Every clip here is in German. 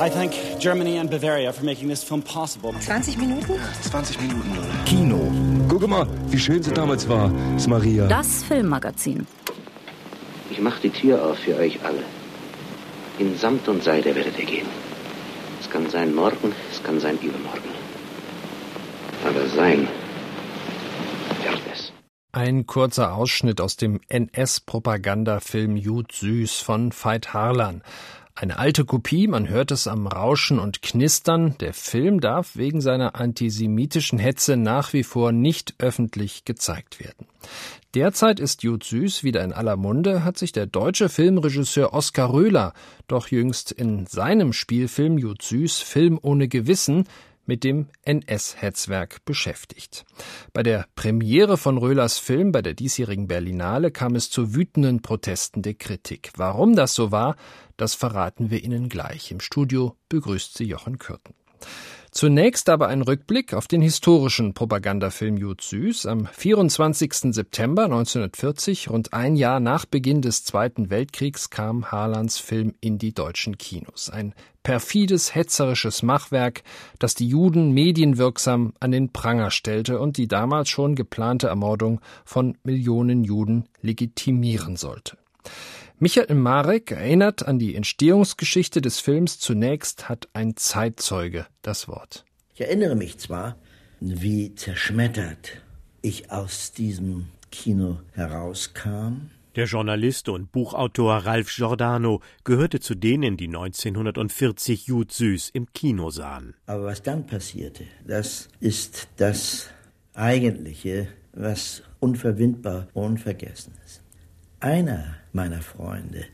I thank Germany and Bavaria for making this film possible. 20 Minuten? 20 Minuten? Kino. Guck mal, wie schön sie damals war, ist Maria. Das Filmmagazin. Ich mach die Tür auf für euch alle. In Samt und Seide werdet ihr gehen. Es kann sein morgen, es kann sein übermorgen. Aber sein wird es. Ein kurzer Ausschnitt aus dem NS-Propagandafilm Jud Süß von Veit Harlan. Eine alte Kopie, man hört es am Rauschen und Knistern. Der Film darf wegen seiner antisemitischen Hetze nach wie vor nicht öffentlich gezeigt werden. Derzeit ist Jud Süß wieder in aller Munde, hat sich der deutsche Filmregisseur Oskar Röhler doch jüngst in seinem Spielfilm Jud Süß Film ohne Gewissen mit dem NS-Hetzwerk beschäftigt. Bei der Premiere von Röhlers Film bei der diesjährigen Berlinale kam es zu wütenden Protesten der Kritik. Warum das so war, das verraten wir Ihnen gleich. Im Studio begrüßt Sie Jochen Kürten. Zunächst aber ein Rückblick auf den historischen Propagandafilm Jud Süß. Am 24. September 1940, rund ein Jahr nach Beginn des Zweiten Weltkriegs, kam Harlands Film in die deutschen Kinos. Ein perfides, hetzerisches Machwerk, das die Juden medienwirksam an den Pranger stellte und die damals schon geplante Ermordung von Millionen Juden legitimieren sollte. Michael Marek erinnert an die Entstehungsgeschichte des Films. Zunächst hat ein Zeitzeuge das Wort. Ich erinnere mich zwar, wie zerschmettert ich aus diesem Kino herauskam. Der Journalist und Buchautor Ralf Giordano gehörte zu denen, die 1940 Jud Süß im Kino sahen. Aber was dann passierte, das ist das Eigentliche, was unverwindbar unvergessen ist. Einer meiner Freunde,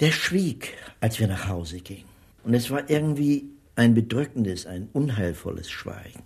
der schwieg, als wir nach Hause gingen. Und es war irgendwie ein bedrückendes, ein unheilvolles Schweigen.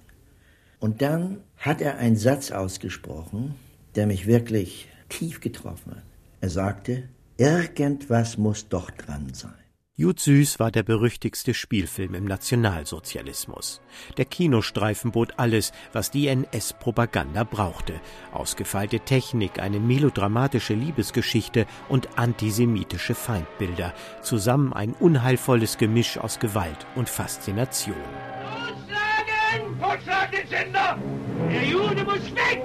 Und dann hat er einen Satz ausgesprochen, der mich wirklich tief getroffen hat. Er sagte, irgendwas muss doch dran sein. Jud Süß war der berüchtigste Spielfilm im Nationalsozialismus. Der Kinostreifen bot alles, was die NS-Propaganda brauchte. Ausgefeilte Technik, eine melodramatische Liebesgeschichte und antisemitische Feindbilder. Zusammen ein unheilvolles Gemisch aus Gewalt und Faszination. Totschlagen! Totschlag den Sender! Der Jude muss weg!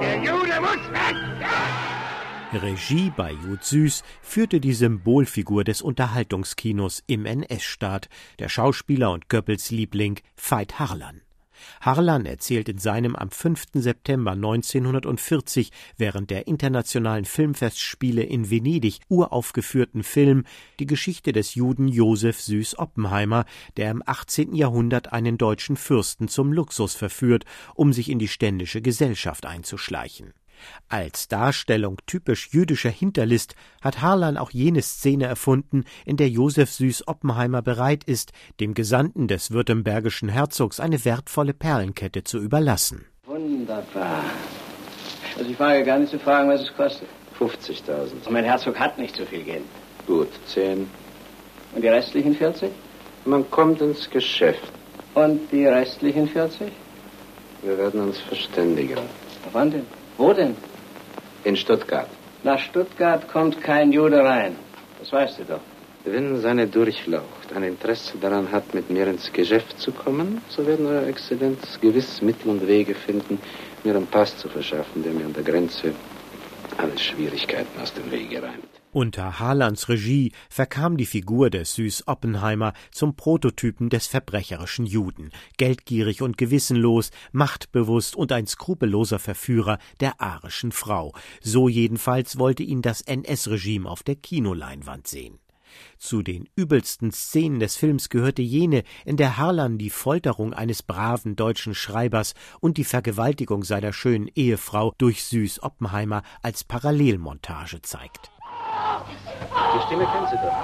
Der Jude muss weg! Ja! Regie bei Jud Süß führte die Symbolfigur des Unterhaltungskinos im NS-Staat, der Schauspieler und Goebbels Liebling Veit Harlan. Harlan erzählt in seinem am 5. September 1940 während der internationalen Filmfestspiele in Venedig uraufgeführten Film die Geschichte des Juden Josef Süß Oppenheimer, der im 18. Jahrhundert einen deutschen Fürsten zum Luxus verführt, um sich in die ständische Gesellschaft einzuschleichen. Als Darstellung typisch jüdischer Hinterlist hat Harlan auch jene Szene erfunden, in der Josef Süß Oppenheimer bereit ist, dem Gesandten des württembergischen Herzogs eine wertvolle Perlenkette zu überlassen. Wunderbar. Also ich wage gar nicht zu fragen, was es kostet. 50.000. Mein Herzog hat nicht so viel Geld. Gut, 10. Und die restlichen 40? Man kommt ins Geschäft. Und die restlichen 40? Wir werden uns verständigen. Wann denn? Wo denn? In Stuttgart. Nach Stuttgart kommt kein Jude rein. Das weißt du doch. Wenn seine Durchlaucht ein Interesse daran hat, mit mir ins Geschäft zu kommen, so werden Eure Exzellenz gewiss Mittel und Wege finden, mir einen Pass zu verschaffen, der mir an der Grenze alle Schwierigkeiten aus dem Wege räumt. Unter Harlands Regie verkam die Figur des Süß Oppenheimer zum Prototypen des verbrecherischen Juden, geldgierig und gewissenlos, machtbewusst und ein skrupelloser Verführer der arischen Frau. So jedenfalls wollte ihn das NS-Regime auf der Kinoleinwand sehen. Zu den übelsten Szenen des Films gehörte jene, in der Harlan die Folterung eines braven deutschen Schreibers und die Vergewaltigung seiner schönen Ehefrau durch Süß Oppenheimer als Parallelmontage zeigt. Die Stimme kennen Sie doch.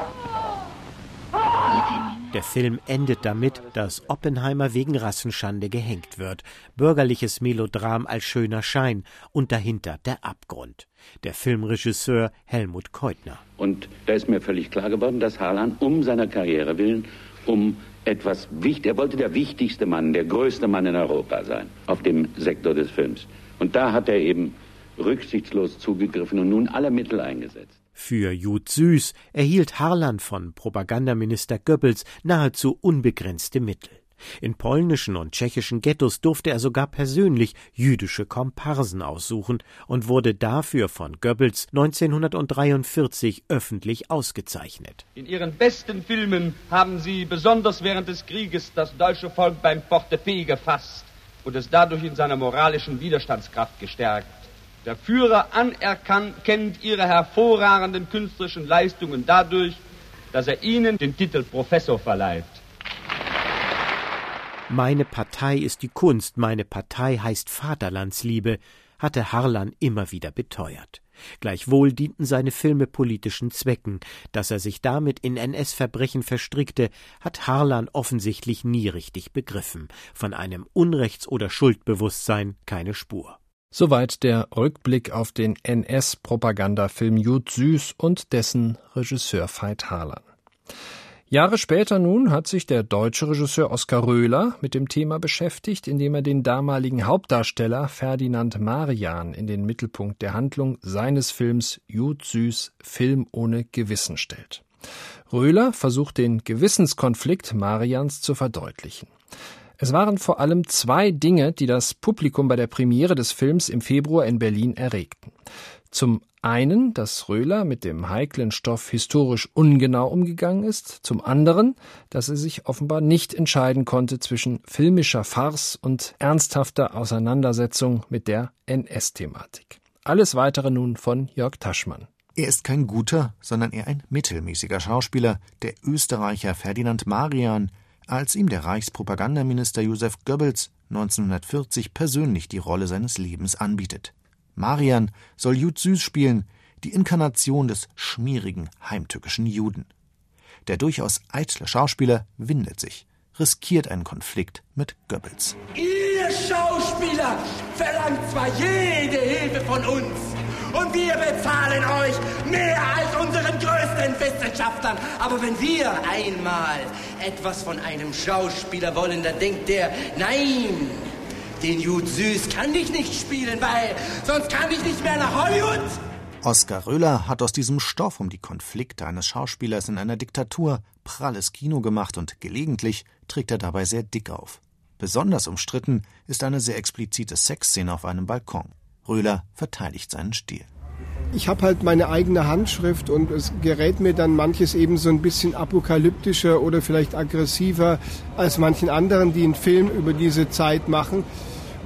Der Film endet damit, dass Oppenheimer wegen Rassenschande gehängt wird. Bürgerliches Melodram als schöner Schein und dahinter der Abgrund. Der Filmregisseur Helmut Keutner. Und da ist mir völlig klar geworden, dass Harlan um seiner Karriere willen, um etwas wichtig, er wollte der wichtigste Mann, der größte Mann in Europa sein, auf dem Sektor des Films. Und da hat er eben rücksichtslos zugegriffen und nun alle Mittel eingesetzt. Für Jud Süß erhielt Harlan von Propagandaminister Goebbels nahezu unbegrenzte Mittel. In polnischen und tschechischen Ghettos durfte er sogar persönlich jüdische Komparsen aussuchen und wurde dafür von Goebbels 1943 öffentlich ausgezeichnet. In ihren besten Filmen haben sie besonders während des Krieges das deutsche Volk beim Portepee gefasst und es dadurch in seiner moralischen Widerstandskraft gestärkt. Der Führer anerkennt ihre hervorragenden künstlerischen Leistungen dadurch, dass er ihnen den Titel Professor verleiht. Meine Partei ist die Kunst, meine Partei heißt Vaterlandsliebe, hatte Harlan immer wieder beteuert. Gleichwohl dienten seine Filme politischen Zwecken. Dass er sich damit in NS-Verbrechen verstrickte, hat Harlan offensichtlich nie richtig begriffen. Von einem Unrechts- oder Schuldbewusstsein keine Spur. Soweit der Rückblick auf den NS-Propagandafilm Jud Süß und dessen Regisseur Veit Harlan. Jahre später nun hat sich der deutsche Regisseur Oskar Röhler mit dem Thema beschäftigt, indem er den damaligen Hauptdarsteller Ferdinand Marian in den Mittelpunkt der Handlung seines Films Jud Süß Film ohne Gewissen stellt. Röhler versucht den Gewissenskonflikt Marians zu verdeutlichen. Es waren vor allem zwei Dinge, die das Publikum bei der Premiere des Films im Februar in Berlin erregten. Zum einen, dass Röhler mit dem heiklen Stoff historisch ungenau umgegangen ist, zum anderen, dass er sich offenbar nicht entscheiden konnte zwischen filmischer Farce und ernsthafter Auseinandersetzung mit der NS-Thematik. Alles weitere nun von Jörg Taschmann. Er ist kein guter, sondern eher ein mittelmäßiger Schauspieler, der Österreicher Ferdinand Marian, als ihm der Reichspropagandaminister Josef Goebbels 1940 persönlich die Rolle seines Lebens anbietet. Marian soll Jud Süß spielen, die Inkarnation des schmierigen, heimtückischen Juden. Der durchaus eitle Schauspieler windet sich, riskiert einen Konflikt mit Goebbels. Ihr Schauspieler verlangt zwar jede Hilfe von uns, und wir bezahlen euch mehr als unseren größten Wissenschaftlern. Aber wenn wir einmal etwas von einem Schauspieler wollen, dann denkt der, nein, den Jud Süß kann ich nicht spielen, weil sonst kann ich nicht mehr nach Hollywood. Oskar Röhler hat aus diesem Stoff um die Konflikte eines Schauspielers in einer Diktatur pralles Kino gemacht und gelegentlich trägt er dabei sehr dick auf. Besonders umstritten ist eine sehr explizite Sexszene auf einem Balkon. Röhler verteidigt seinen Stil. Ich habe halt meine eigene Handschrift und es gerät mir dann manches eben so ein bisschen apokalyptischer oder vielleicht aggressiver als manchen anderen, die einen Film über diese Zeit machen.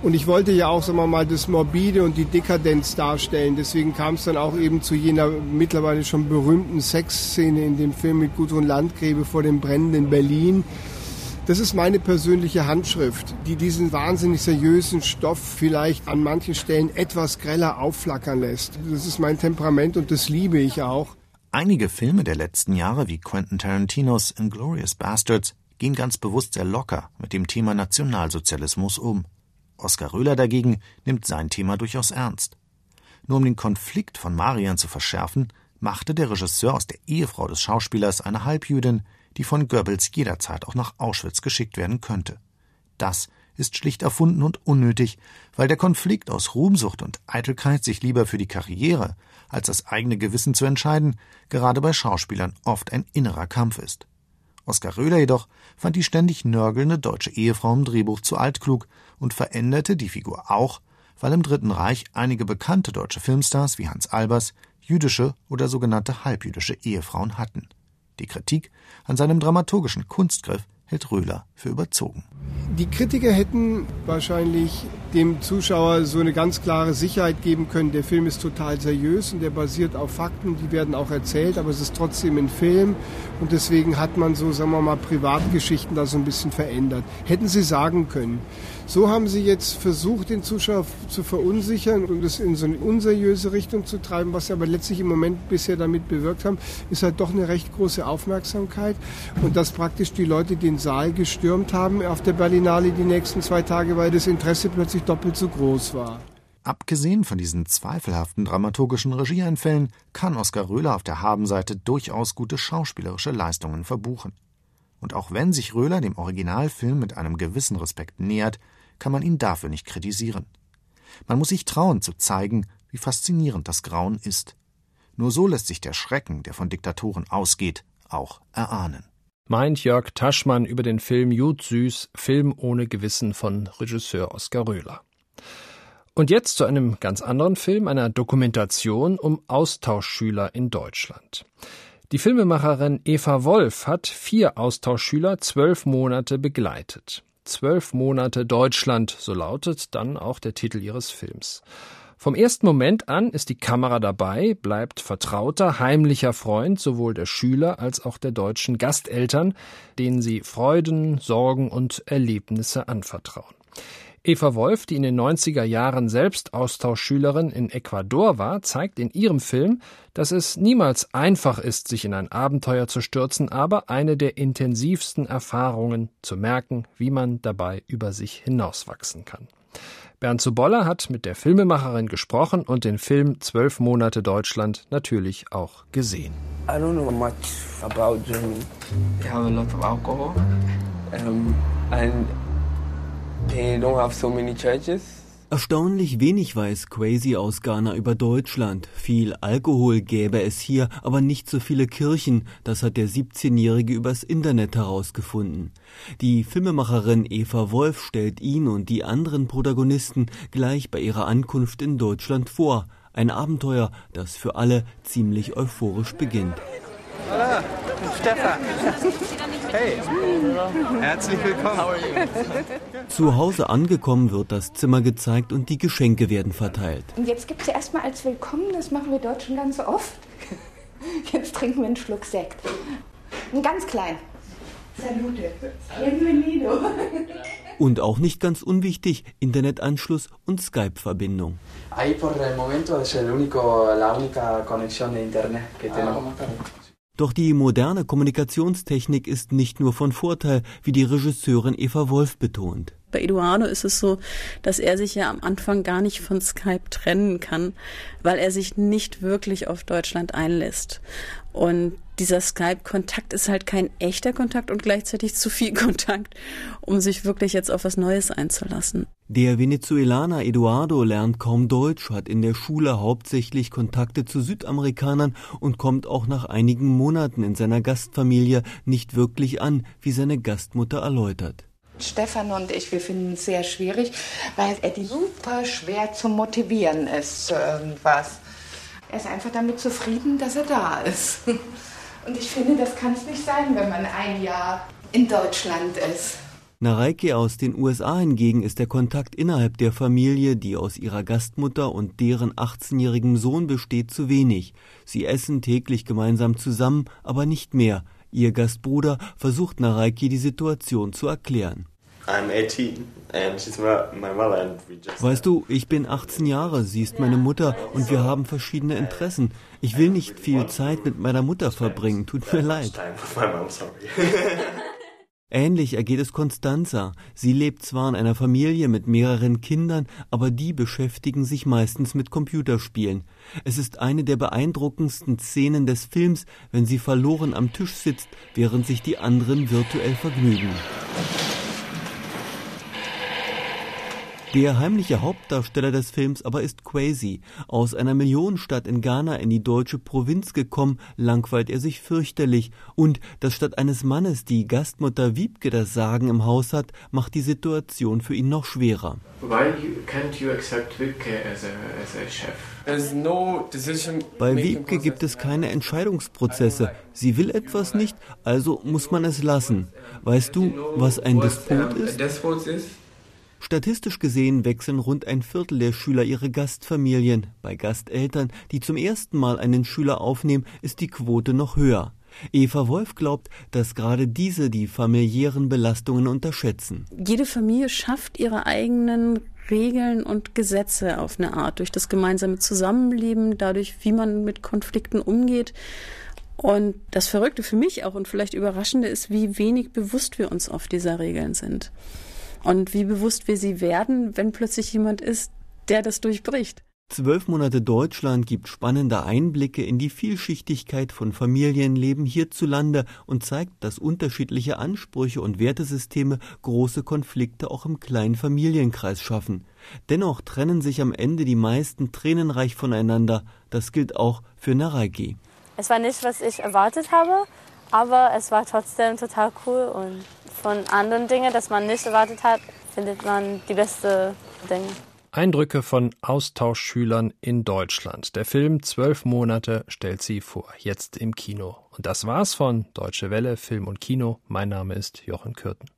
Und ich wollte ja auch, sagen wir mal, das Morbide und die Dekadenz darstellen. Deswegen kam es dann auch eben zu jener mittlerweile schon berühmten Sexszene in dem Film mit Gudrun Landgräbe vor dem brennenden Berlin. Das ist meine persönliche Handschrift, die diesen wahnsinnig seriösen Stoff vielleicht an manchen Stellen etwas greller aufflackern lässt. Das ist mein Temperament und das liebe ich auch. Einige Filme der letzten Jahre wie Quentin Tarantinos Inglourious Bastards gehen ganz bewusst sehr locker mit dem Thema Nationalsozialismus um. Oskar Röhler dagegen nimmt sein Thema durchaus ernst. Nur um den Konflikt von Marian zu verschärfen, machte der Regisseur aus der Ehefrau des Schauspielers eine Halbjüdin, die von Goebbels jederzeit auch nach Auschwitz geschickt werden könnte. Das ist schlicht erfunden und unnötig, weil der Konflikt aus Ruhmsucht und Eitelkeit, sich lieber für die Karriere als das eigene Gewissen zu entscheiden, gerade bei Schauspielern oft ein innerer Kampf ist. Oskar Röhler jedoch fand die ständig nörgelnde deutsche Ehefrau im Drehbuch zu altklug und veränderte die Figur auch, weil im Dritten Reich einige bekannte deutsche Filmstars wie Hans Albers jüdische oder sogenannte halbjüdische Ehefrauen hatten. Die Kritik an seinem dramaturgischen Kunstgriff hält Röhler für überzogen. Die Kritiker hätten wahrscheinlich dem Zuschauer so eine ganz klare Sicherheit geben können, der Film ist total seriös und der basiert auf Fakten, die werden auch erzählt, aber es ist trotzdem ein Film und deswegen hat man so, sagen wir mal, Privatgeschichten da so ein bisschen verändert. Hätten sie sagen können. So haben sie jetzt versucht, den Zuschauer zu verunsichern und es in so eine unseriöse Richtung zu treiben. Was sie aber letztlich im Moment bisher damit bewirkt haben, ist halt doch eine recht große Aufmerksamkeit und dass praktisch die Leute den Saal gestürmt haben auf der Berlinale die nächsten zwei Tage, weil das Interesse plötzlich doppelt so groß war. Abgesehen von diesen zweifelhaften dramaturgischen Regieeinfällen kann Oskar Röhler auf der Habenseite durchaus gute schauspielerische Leistungen verbuchen. Und auch wenn sich Röhler dem Originalfilm mit einem gewissen Respekt nähert, kann man ihn dafür nicht kritisieren. Man muss sich trauen zu zeigen, wie faszinierend das Grauen ist. Nur so lässt sich der Schrecken, der von Diktatoren ausgeht, auch erahnen. Meint Jörg Taschmann über den Film Jud Süß, Film ohne Gewissen von Regisseur Oskar Röhler. Und jetzt zu einem ganz anderen Film, einer Dokumentation um Austauschschüler in Deutschland. Die Filmemacherin Eva Wolf hat vier Austauschschüler zwölf Monate begleitet. Zwölf Monate Deutschland, so lautet dann auch der Titel ihres Films. Vom ersten Moment an ist die Kamera dabei, bleibt vertrauter, heimlicher Freund sowohl der Schüler als auch der deutschen Gasteltern, denen sie Freuden, Sorgen und Erlebnisse anvertrauen. Eva Wolf, die in den 90er Jahren selbst Austauschschülerin in Ecuador war, zeigt in ihrem Film, dass es niemals einfach ist, sich in ein Abenteuer zu stürzen, aber eine der intensivsten Erfahrungen zu merken, wie man dabei über sich hinauswachsen kann. Bernd Zuboller hat mit der Filmemacherin gesprochen und den Film Zwölf Monate Deutschland natürlich auch gesehen. I don't know much about Germany. They have a lot of alcohol. Um, and They don't have so many churches. Erstaunlich wenig weiß Crazy aus Ghana über Deutschland. Viel Alkohol gäbe es hier, aber nicht so viele Kirchen. Das hat der 17-Jährige übers Internet herausgefunden. Die Filmemacherin Eva Wolf stellt ihn und die anderen Protagonisten gleich bei ihrer Ankunft in Deutschland vor. Ein Abenteuer, das für alle ziemlich euphorisch beginnt. Hola, Stefan. Hey, herzlich willkommen. Zu Hause angekommen wird das Zimmer gezeigt und die Geschenke werden verteilt. Und jetzt gibt es erstmal als Willkommen, das machen wir Deutschen ganz oft. Jetzt trinken wir einen Schluck Sekt. Ein ganz klein. Salute. Bienvenido. Und auch nicht ganz unwichtig, Internetanschluss und Skype-Verbindung. Ahí por el momento es el único, la única conexión de internet que tenemos. Doch die moderne Kommunikationstechnik ist nicht nur von Vorteil, wie die Regisseurin Eva Wolf betont. Bei Eduardo ist es so, dass er sich ja am Anfang gar nicht von Skype trennen kann, weil er sich nicht wirklich auf Deutschland einlässt. Und dieser Skype-Kontakt ist halt kein echter Kontakt und gleichzeitig zu viel Kontakt, um sich wirklich jetzt auf was Neues einzulassen. Der Venezuelaner Eduardo lernt kaum Deutsch, hat in der Schule hauptsächlich Kontakte zu Südamerikanern und kommt auch nach einigen Monaten in seiner Gastfamilie nicht wirklich an, wie seine Gastmutter erläutert. Stefan und ich, wir finden es sehr schwierig, weil er die super schwer zu motivieren ist zu irgendwas. Er ist einfach damit zufrieden, dass er da ist. Und ich finde, das kann es nicht sein, wenn man ein Jahr in Deutschland ist. Nareike aus den USA hingegen ist der Kontakt innerhalb der Familie, die aus ihrer Gastmutter und deren 18-jährigem Sohn besteht, zu wenig. Sie essen täglich gemeinsam zusammen, aber nicht mehr. Ihr Gastbruder versucht Nareike die Situation zu erklären. Weißt du, ich bin 18 Jahre, sie ist meine Mutter und wir haben verschiedene Interessen. Ich will nicht viel Zeit mit meiner Mutter verbringen, tut mir leid. Ähnlich ergeht es Constanza. Sie lebt zwar in einer Familie mit mehreren Kindern, aber die beschäftigen sich meistens mit Computerspielen. Es ist eine der beeindruckendsten Szenen des Films, wenn sie verloren am Tisch sitzt, während sich die anderen virtuell vergnügen. Der heimliche Hauptdarsteller des Films aber ist Quasi. Aus einer Millionenstadt in Ghana in die deutsche Provinz gekommen, langweilt er sich fürchterlich. Und dass statt eines Mannes die Gastmutter Wiebke das Sagen im Haus hat, macht die Situation für ihn noch schwerer. Bei Wiebke gibt es keine Entscheidungsprozesse. Sie will etwas nicht, also muss man es lassen. Weißt du, was ein Despot ist? Statistisch gesehen wechseln rund ein Viertel der Schüler ihre Gastfamilien. Bei Gasteltern, die zum ersten Mal einen Schüler aufnehmen, ist die Quote noch höher. Eva Wolf glaubt, dass gerade diese die familiären Belastungen unterschätzen. Jede Familie schafft ihre eigenen Regeln und Gesetze auf eine Art durch das gemeinsame Zusammenleben, dadurch, wie man mit Konflikten umgeht. Und das Verrückte für mich auch und vielleicht Überraschende ist, wie wenig bewusst wir uns auf dieser Regeln sind und wie bewusst wir sie werden, wenn plötzlich jemand ist, der das durchbricht. Zwölf Monate Deutschland gibt spannende Einblicke in die Vielschichtigkeit von Familienleben hierzulande und zeigt, dass unterschiedliche Ansprüche und Wertesysteme große Konflikte auch im kleinen Familienkreis schaffen. Dennoch trennen sich am Ende die meisten tränenreich voneinander. Das gilt auch für Naraigi. Es war nicht, was ich erwartet habe, aber es war trotzdem total cool und von anderen Dingen, dass man nicht erwartet hat, findet man die beste Dinge. Eindrücke von Austauschschülern in Deutschland. Der Film Zwölf Monate stellt sie vor, jetzt im Kino. Und das war's von Deutsche Welle, Film und Kino. Mein Name ist Jochen Kürten.